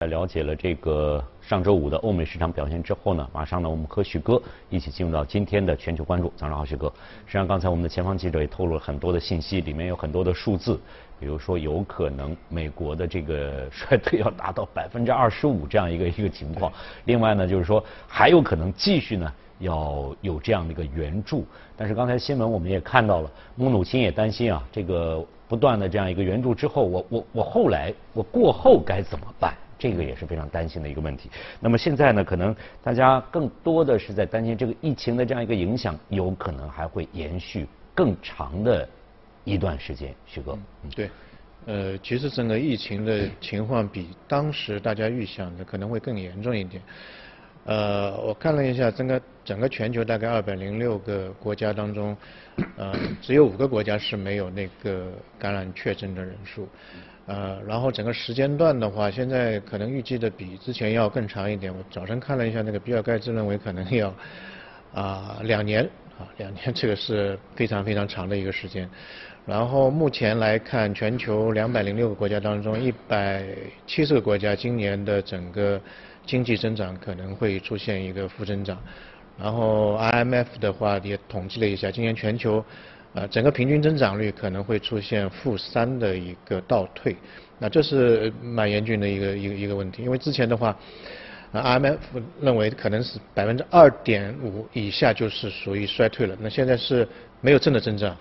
在了解了这个上周五的欧美市场表现之后呢，马上呢，我们和许哥一起进入到今天的全球关注。早上好，许哥。实际上，刚才我们的前方记者也透露了很多的信息，里面有很多的数字，比如说有可能美国的这个 衰退要达到百分之二十五这样一个一个情况。另外呢，就是说还有可能继续呢要有这样的一个援助。但是刚才新闻我们也看到了，穆努钦也担心啊，这个不断的这样一个援助之后，我我我后来我过后该怎么办？这个也是非常担心的一个问题。那么现在呢，可能大家更多的是在担心这个疫情的这样一个影响，有可能还会延续更长的一段时间。徐哥，对，呃，其实整个疫情的情况比当时大家预想的可能会更严重一点。呃，我看了一下，整个整个全球大概二百零六个国家当中，呃，只有五个国家是没有那个感染确诊的人数。呃，然后整个时间段的话，现在可能预计的比之前要更长一点。我早晨看了一下，那个比尔盖茨认为可能要啊两年啊两年，这个是非常非常长的一个时间。然后目前来看，全球两百零六个国家当中，一百七十个国家今年的整个经济增长可能会出现一个负增长。然后 IMF 的话也统计了一下，今年全球。呃，整个平均增长率可能会出现负三的一个倒退，那这是蛮严峻的一个一个一个问题，因为之前的话，IMF 认为可能是百分之二点五以下就是属于衰退了，那现在是没有正的增长，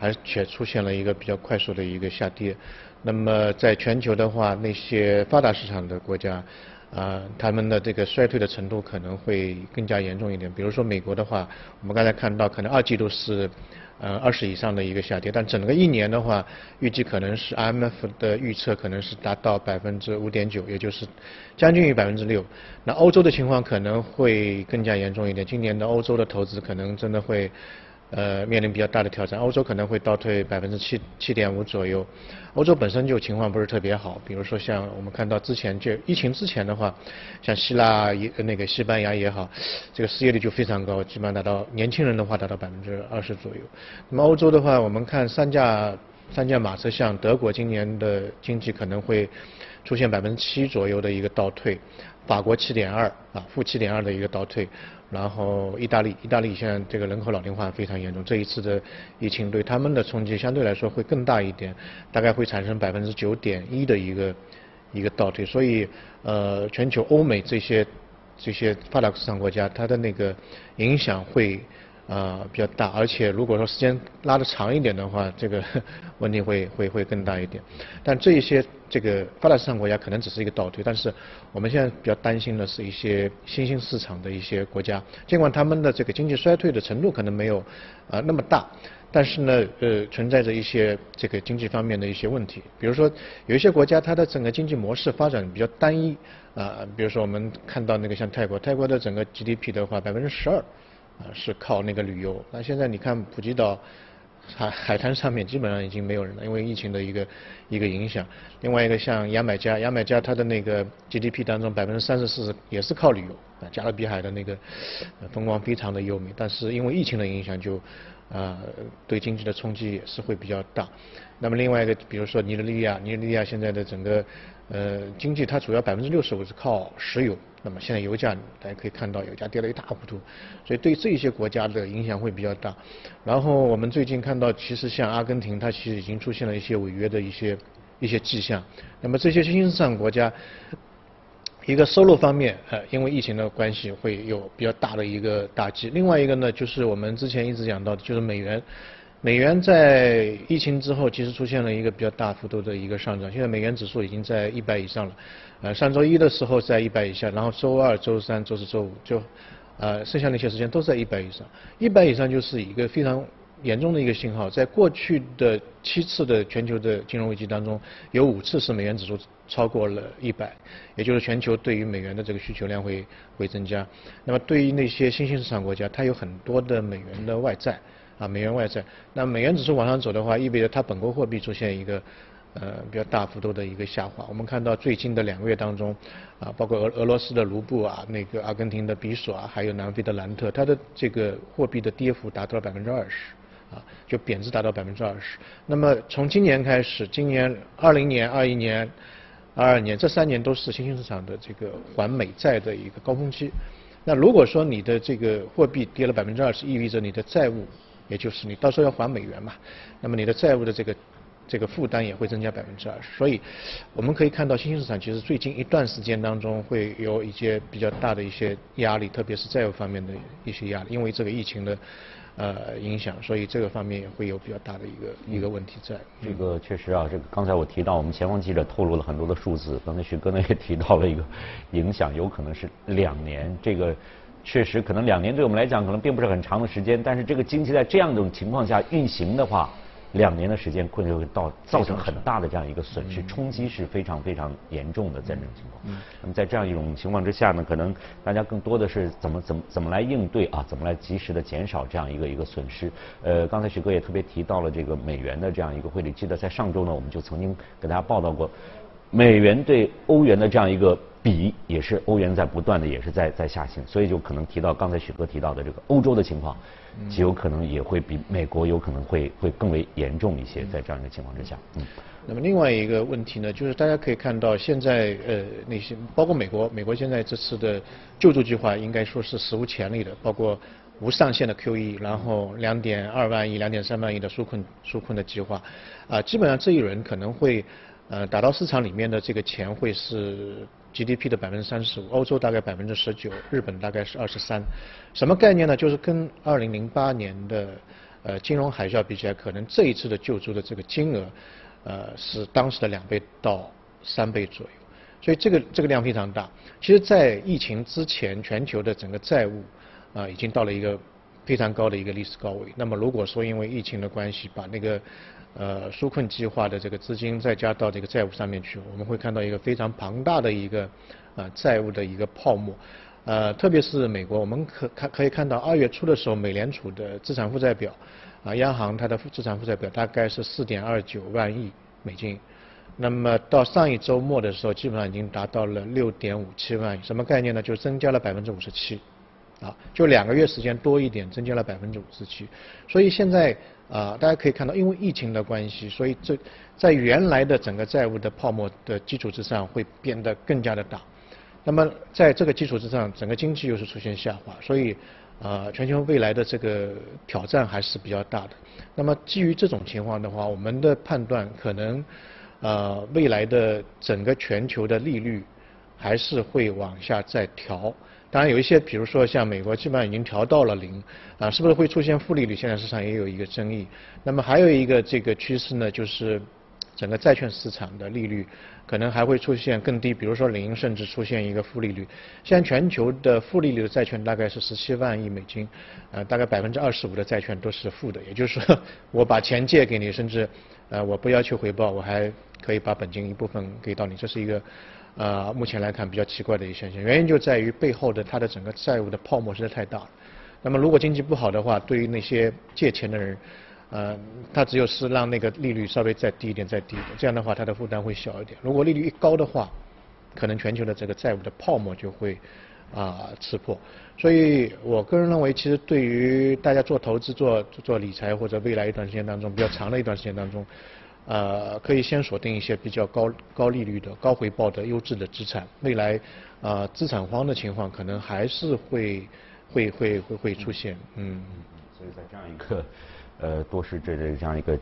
而且出现了一个比较快速的一个下跌，那么在全球的话，那些发达市场的国家，啊，他们的这个衰退的程度可能会更加严重一点，比如说美国的话，我们刚才看到可能二季度是。呃，二十以上的一个下跌，但整个一年的话，预计可能是 IMF 的预测可能是达到百分之五点九，也就是将近于百分之六。那欧洲的情况可能会更加严重一点，今年的欧洲的投资可能真的会。呃，面临比较大的挑战，欧洲可能会倒退百分之七七点五左右。欧洲本身就情况不是特别好，比如说像我们看到之前就疫情之前的话，像希腊也那个西班牙也好，这个失业率就非常高，基本上达到年轻人的话达到百分之二十左右。那么欧洲的话，我们看三驾三驾马车，像德国今年的经济可能会出现百分之七左右的一个倒退，法国七点二啊负七点二的一个倒退。然后意大利，意大利现在这个人口老龄化非常严重，这一次的疫情对他们的冲击相对来说会更大一点，大概会产生百分之九点一的一个一个倒退，所以呃，全球欧美这些这些发达市场国家，它的那个影响会。啊，比较大，而且如果说时间拉得长一点的话，这个 问题会会会更大一点。但这一些这个发达市场国家可能只是一个倒退，但是我们现在比较担心的是一些新兴市场的一些国家，尽管他们的这个经济衰退的程度可能没有啊那么大，但是呢，呃，存在着一些这个经济方面的一些问题。比如说，有一些国家它的整个经济模式发展比较单一啊，比如说我们看到那个像泰国，泰国的整个 GDP 的话，百分之十二。啊，是靠那个旅游。那现在你看普吉岛海海滩上面基本上已经没有人了，因为疫情的一个一个影响。另外一个像牙买加，牙买加它的那个 GDP 当中百分之三十四也是靠旅游。啊，加勒比海的那个风光非常的优美，但是因为疫情的影响，就啊对经济的冲击也是会比较大。那么另外一个，比如说尼日利亚，尼日利亚现在的整个呃经济，它主要百分之六十五是靠石油。那么现在油价大家可以看到，油价跌了一塌糊涂，所以对这些国家的影响会比较大。然后我们最近看到，其实像阿根廷，它其实已经出现了一些违约的一些一些迹象。那么这些新兴市场国家，一个收入方面，呃，因为疫情的关系会有比较大的一个打击。另外一个呢，就是我们之前一直讲到的，就是美元。美元在疫情之后，其实出现了一个比较大幅度的一个上涨。现在美元指数已经在一百以上了。呃，上周一的时候在一百以下，然后周二、周三、周四周五就，呃，剩下那些时间都在一百以上。一百以上就是一个非常严重的一个信号。在过去的七次的全球的金融危机当中，有五次是美元指数超过了一百，也就是全球对于美元的这个需求量会会增加。那么对于那些新兴市场国家，它有很多的美元的外债。啊，美元外债，那美元指数往上走的话，意味着它本国货币出现一个呃比较大幅度的一个下滑。我们看到最近的两个月当中，啊，包括俄俄罗斯的卢布啊，那个阿根廷的比索啊，还有南非的兰特，它的这个货币的跌幅达到了百分之二十，啊，就贬值达到百分之二十。那么从今年开始，今年二零年、二一年。二二年这三年都是新兴市场的这个还美债的一个高峰期。那如果说你的这个货币跌了百分之二十，意味着你的债务，也就是你到时候要还美元嘛，那么你的债务的这个。这个负担也会增加百分之二十，所以我们可以看到新兴市场其实最近一段时间当中会有一些比较大的一些压力，特别是债务方面的一些压力，因为这个疫情的呃影响，所以这个方面也会有比较大的一个一个问题在。这个确实啊，这个刚才我提到，我们前方记者透露了很多的数字，刚才徐哥呢也提到了一个影响，有可能是两年。这个确实可能两年对我们来讲可能并不是很长的时间，但是这个经济在这样一种情况下运行的话。两年的时间，可能会到造成很大的这样一个损失，冲击是非常非常严重的在这种情况。那么在这样一种情况之下呢，可能大家更多的是怎么怎么怎么来应对啊，怎么来及时的减少这样一个一个损失。呃，刚才徐哥也特别提到了这个美元的这样一个汇率，记得在上周呢，我们就曾经给大家报道过，美元对欧元的这样一个比，也是欧元在不断的也是在在下行，所以就可能提到刚才许哥提到的这个欧洲的情况。极有可能也会比美国有可能会会更为严重一些，在这样一个情况之下。嗯。那么另外一个问题呢，就是大家可以看到，现在呃那些包括美国，美国现在这次的救助计划应该说是史无前例的，包括无上限的 QE，然后两点二万亿、两点三万亿的纾困纾困的计划，啊，基本上这一轮可能会呃打到市场里面的这个钱会是。GDP 的百分之三十五，欧洲大概百分之十九，日本大概是二十三，什么概念呢？就是跟二零零八年的呃金融海啸比起来，可能这一次的救助的这个金额，呃是当时的两倍到三倍左右，所以这个这个量非常大。其实，在疫情之前，全球的整个债务啊已经到了一个非常高的一个历史高位。那么如果说因为疫情的关系，把那个呃，纾困计划的这个资金再加到这个债务上面去，我们会看到一个非常庞大的一个呃债务的一个泡沫。呃，特别是美国，我们可看可以看到二月初的时候，美联储的资产负债表啊，央行它的资产负债表大概是四点二九万亿美金。那么到上一周末的时候，基本上已经达到了六点五七万亿。什么概念呢？就增加了百分之五十七。啊，就两个月时间多一点，增加了百分之五十七。所以现在。啊，大家可以看到，因为疫情的关系，所以这在原来的整个债务的泡沫的基础之上，会变得更加的大。那么在这个基础之上，整个经济又是出现下滑，所以啊，全球未来的这个挑战还是比较大的。那么基于这种情况的话，我们的判断可能，呃，未来的整个全球的利率还是会往下再调。当然有一些，比如说像美国，基本上已经调到了零，啊，是不是会出现负利率？现在市场也有一个争议。那么还有一个这个趋势呢，就是整个债券市场的利率可能还会出现更低，比如说零，甚至出现一个负利率。现在全球的负利率的债券大概是十七万亿美金，呃，大概百分之二十五的债券都是负的，也就是说，我把钱借给你，甚至呃我不要求回报，我还可以把本金一部分给到你，这是一个。呃，目前来看比较奇怪的一个现象，原因就在于背后的它的整个债务的泡沫实在太大了。那么如果经济不好的话，对于那些借钱的人，呃，他只有是让那个利率稍微再低一点、再低一点，这样的话他的负担会小一点。如果利率一高的话，可能全球的这个债务的泡沫就会啊刺破。所以我个人认为，其实对于大家做投资、做做理财或者未来一段时间当中比较长的一段时间当中。呃，可以先锁定一些比较高高利率的、高回报的优质的资产。未来，呃，资产荒的情况可能还是会会会会会出现。嗯。所以在这样一个呃多市这这这样一个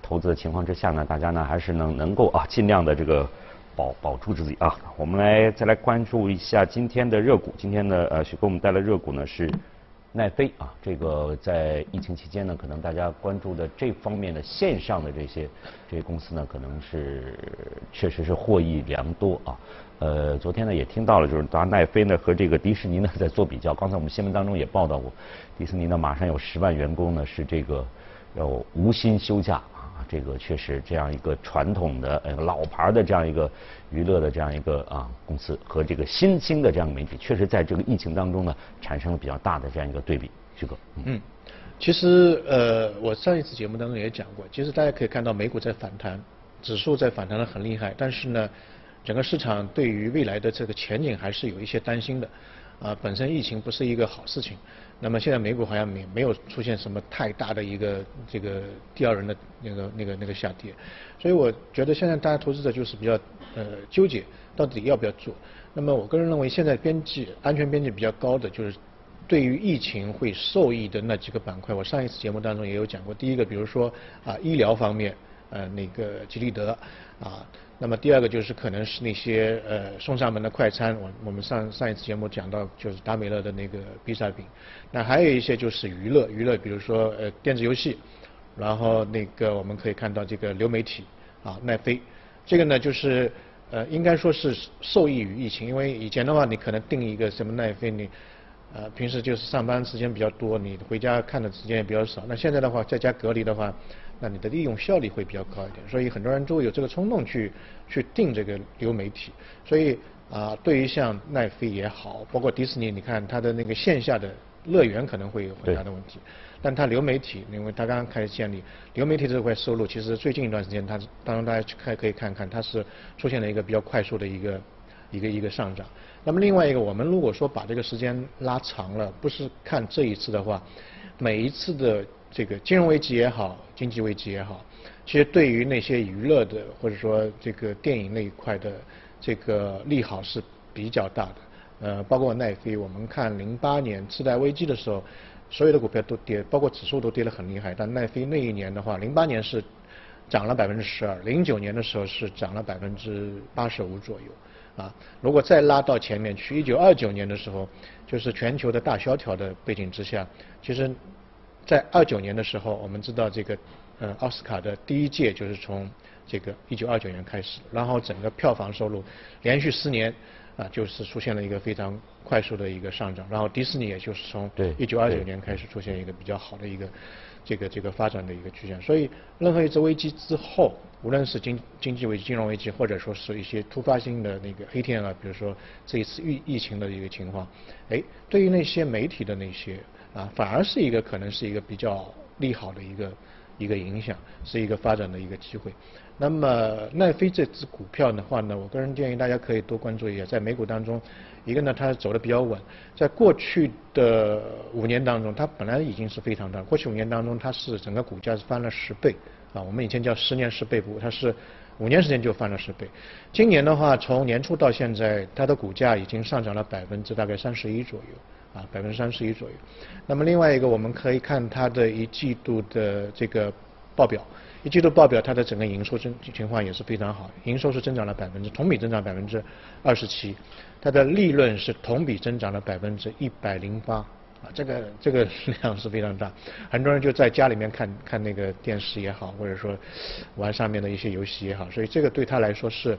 投资的情况之下呢，大家呢还是能能够啊尽量的这个保保住自己啊。我们来再来关注一下今天的热股。今天的呃许给我们带来热股呢是。奈飞啊，这个在疫情期间呢，可能大家关注的这方面的线上的这些这些公司呢，可能是确实是获益良多啊。呃，昨天呢也听到了，就是咱奈飞呢和这个迪士尼呢 在做比较。刚才我们新闻当中也报道过，迪士尼呢马上有十万员工呢是这个要无薪休假。这个确实，这样一个传统的呃老牌的这样一个娱乐的这样一个啊公司和这个新兴的这样媒体，确实在这个疫情当中呢，产生了比较大的这样一个对比。徐哥，嗯，其实呃，我上一次节目当中也讲过，其实大家可以看到美股在反弹，指数在反弹的很厉害，但是呢，整个市场对于未来的这个前景还是有一些担心的。啊，本身疫情不是一个好事情。那么现在美股好像没没有出现什么太大的一个这个第二轮的那个那个那个下跌，所以我觉得现在大家投资者就是比较呃纠结，到底要不要做。那么我个人认为，现在边际安全边际比较高的就是对于疫情会受益的那几个板块。我上一次节目当中也有讲过，第一个比如说啊医疗方面，呃那个吉利德啊。那么第二个就是可能是那些呃送上门的快餐，我我们上上一次节目讲到就是达美乐的那个披萨饼，那还有一些就是娱乐娱乐，比如说呃电子游戏，然后那个我们可以看到这个流媒体啊奈飞，这个呢就是呃应该说是受益于疫情，因为以前的话你可能订一个什么奈飞你呃平时就是上班时间比较多，你回家看的时间也比较少，那现在的话在家隔离的话。那你的利用效率会比较高一点，所以很多人都有这个冲动去去定这个流媒体。所以啊，对于像奈飞也好，包括迪士尼，你看它的那个线下的乐园可能会有很大的问题，但它流媒体，因为它刚刚开始建立流媒体这块收入，其实最近一段时间它当然大家去看可以看看，它是出现了一个比较快速的一个一个一个上涨。那么另外一个，我们如果说把这个时间拉长了，不是看这一次的话，每一次的。这个金融危机也好，经济危机也好，其实对于那些娱乐的或者说这个电影那一块的这个利好是比较大的。呃，包括奈飞，我们看零八年次贷危机的时候，所有的股票都跌，包括指数都跌得很厉害。但奈飞那一年的话，零八年是涨了百分之十二，零九年的时候是涨了百分之八十五左右。啊，如果再拉到前面去，一九二九年的时候，就是全球的大萧条的背景之下，其实。在二九年的时候，我们知道这个，呃，奥斯卡的第一届就是从这个一九二九年开始，然后整个票房收入连续四年啊，就是出现了一个非常快速的一个上涨，然后迪士尼也就是从一九二九年开始出现一个比较好的一个这个这个发展的一个曲线，所以任何一次危机之后，无论是经经济危机、金融危机，或者说是一些突发性的那个黑天鹅，比如说这一次疫疫情的一个情况，哎，对于那些媒体的那些。啊，反而是一个可能是一个比较利好的一个一个影响，是一个发展的一个机会。那么奈飞这只股票的话呢，我个人建议大家可以多关注一下，在美股当中，一个呢它走的比较稳，在过去的五年当中，它本来已经是非常大，过去五年当中它是整个股价是翻了十倍，啊，我们以前叫十年十倍股，它是五年时间就翻了十倍。今年的话，从年初到现在，它的股价已经上涨了百分之大概三十一左右。啊，百分之三十一左右。那么另外一个，我们可以看它的一季度的这个报表，一季度报表它的整个营收增情况也是非常好，营收是增长了百分之，同比增长百分之二十七，它的利润是同比增长了百分之一百零八，啊，这个这个量是非常大，很多人就在家里面看看那个电视也好，或者说玩上面的一些游戏也好，所以这个对他来说是。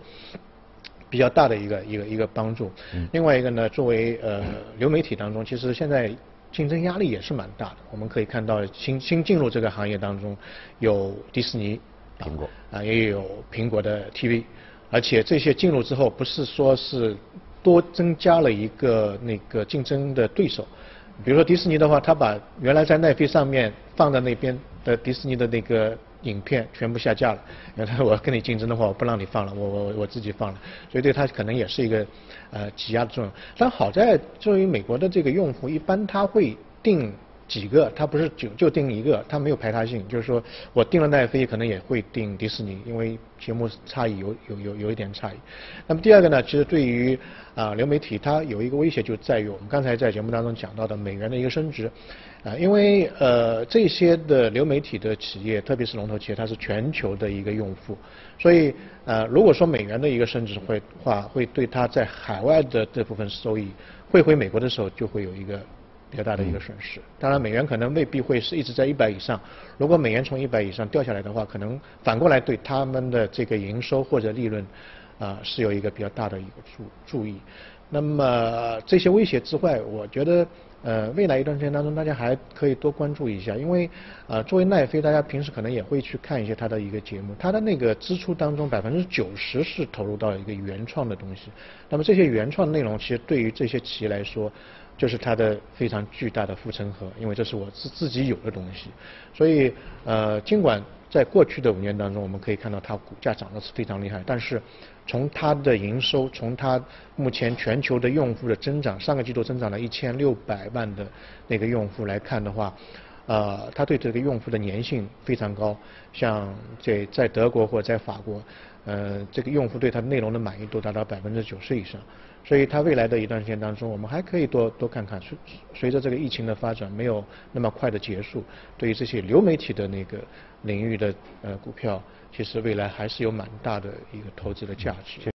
比较大的一个一个一个帮助。另外一个呢，作为呃流媒体当中，其实现在竞争压力也是蛮大的。我们可以看到新新进入这个行业当中，有迪士尼、苹果啊，也有苹果的 TV，而且这些进入之后，不是说是多增加了一个那个竞争的对手。比如说迪士尼的话，他把原来在奈飞上面放在那边的迪士尼的那个。影片全部下架了，那 他我跟你竞争的话，我不让你放了，我我我自己放了，所以对他可能也是一个呃挤压的作用。但好在作为美国的这个用户，一般他会定几个，它不是就就定一个，它没有排他性，就是说我定了奈飞，可能也会定迪士尼，因为节目差异有有有有一点差异。那么第二个呢，其实对于啊流媒体，它有一个威胁就在于我们刚才在节目当中讲到的美元的一个升值。啊，因为呃这些的流媒体的企业，特别是龙头企业，它是全球的一个用户，所以呃如果说美元的一个升值会话，会对它在海外的这部分收益汇回美国的时候，就会有一个比较大的一个损失。当然，美元可能未必会是一直在一百以上。如果美元从一百以上掉下来的话，可能反过来对他们的这个营收或者利润啊是有一个比较大的一个注注意。那么这些威胁之外，我觉得。呃，未来一段时间当中，大家还可以多关注一下，因为呃，作为奈飞，大家平时可能也会去看一些他的一个节目，他的那个支出当中百分之九十是投入到一个原创的东西。那么这些原创内容，其实对于这些企业来说，就是它的非常巨大的护城河，因为这是我自自己有的东西。所以呃，尽管在过去的五年当中，我们可以看到它股价涨得是非常厉害，但是从它的营收，从它目前全球的用户的增长，上个季度增长了一千六百万的那个用户来看的话，呃，它对这个用户的粘性非常高，像在在德国或者在法国，呃，这个用户对它内容的满意度达到百分之九十以上。所以它未来的一段时间当中，我们还可以多多看看，随随着这个疫情的发展没有那么快的结束，对于这些流媒体的那个领域的呃股票，其实未来还是有蛮大的一个投资的价值。